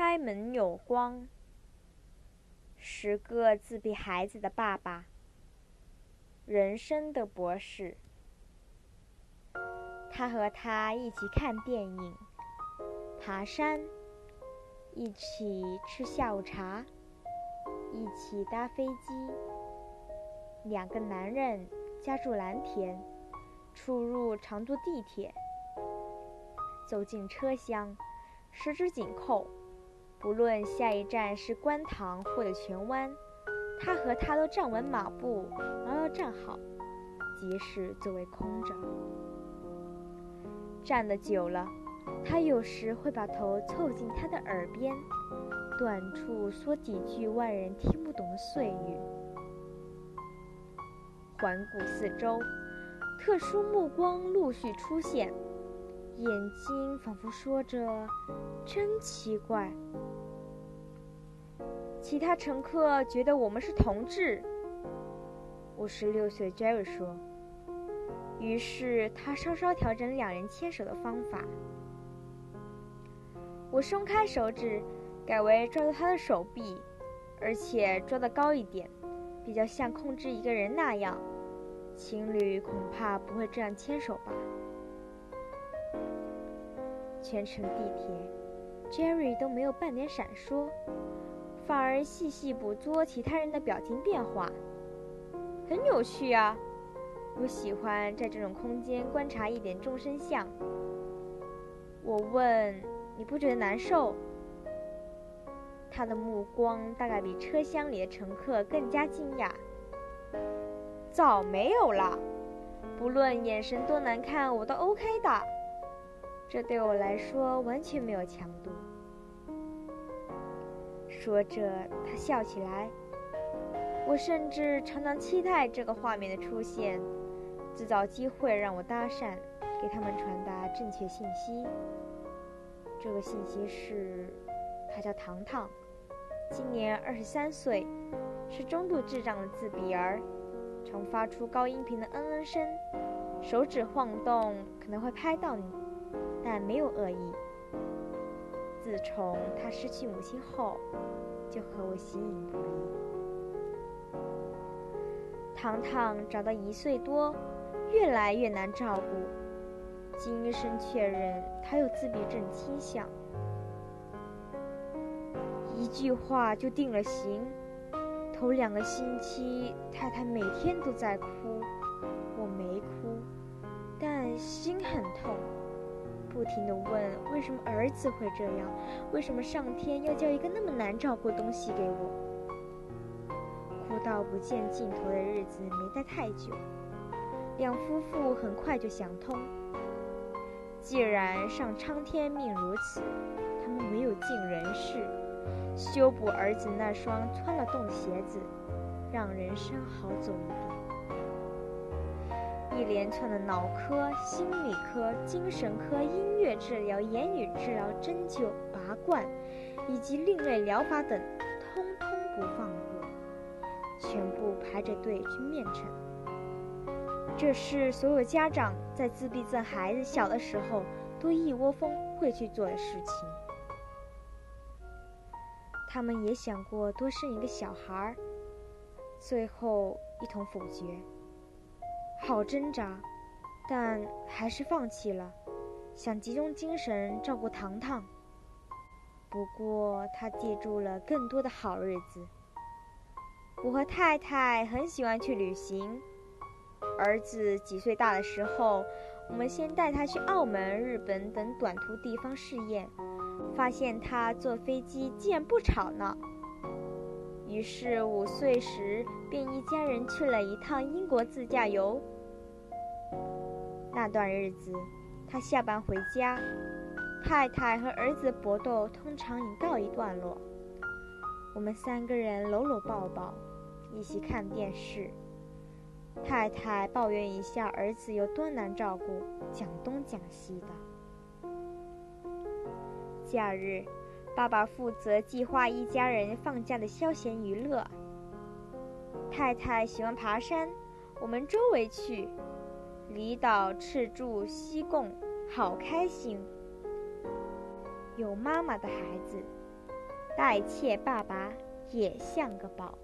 开门有光。十个自闭孩子的爸爸，人生的博士。他和他一起看电影，爬山，一起吃下午茶，一起搭飞机。两个男人家住蓝田，出入常坐地铁。走进车厢，十指紧扣，不论下一站是观塘或者荃湾，他和他都站稳马步，牢牢站好，即使座位空着。站得久了，他有时会把头凑近他的耳边，短处说几句外人听不懂的碎语。环顾四周，特殊目光陆续出现。眼睛仿佛说着：“真奇怪。”其他乘客觉得我们是同志。五十六岁 Jerry 说。于是他稍稍调整两人牵手的方法。我松开手指，改为抓住他的手臂，而且抓得高一点，比较像控制一个人那样。情侣恐怕不会这样牵手吧。全程地铁，Jerry 都没有半点闪烁，反而细细捕捉其他人的表情变化，很有趣啊！我喜欢在这种空间观察一点众生相。我问：“你不觉得难受？”他的目光大概比车厢里的乘客更加惊讶。早没有了，不论眼神多难看，我都 OK 的。这对我来说完全没有强度。说着，他笑起来。我甚至常常期待这个画面的出现，制造机会让我搭讪，给他们传达正确信息。这个信息是：他叫糖糖，今年二十三岁，是中度智障的自闭儿，常发出高音频的嗯嗯声，手指晃动可能会拍到你。但没有恶意。自从他失去母亲后，就和我形影不离。糖糖长到一岁多，越来越难照顾。经医生确认，他有自闭症倾向。一句话就定了型。头两个星期，太太每天都在哭，我没哭，但心很痛。不停地问：为什么儿子会这样？为什么上天要交一个那么难照顾的东西给我？哭到不见尽头的日子没待太久，两夫妇很快就想通：既然上苍天命如此，他们唯有尽人事，修补儿子那双穿了洞的鞋子，让人生好走一点。一连串的脑科、心理科、精神科、音乐治疗、言语治疗、针灸、拔罐，以及另类疗法等，通通不放过，全部排着队去面诊。这是所有家长在自闭症孩子小的时候都一窝蜂会去做的事情。他们也想过多生一个小孩儿，最后一同否决。好挣扎，但还是放弃了，想集中精神照顾糖糖。不过他记住了更多的好日子。我和太太很喜欢去旅行。儿子几岁大的时候，我们先带他去澳门、日本等短途地方试验，发现他坐飞机竟然不吵闹。于是五岁时便一家人去了一趟英国自驾游。那段日子，他下班回家，太太和儿子搏斗通常已告一段落。我们三个人搂搂抱抱，一起看电视。太太抱怨一下儿子有多难照顾，讲东讲西的。假日。爸爸负责计划一家人放假的消闲娱乐。太太喜欢爬山，我们周围去，离岛、赤柱、西贡，好开心。有妈妈的孩子，代妾爸爸也像个宝。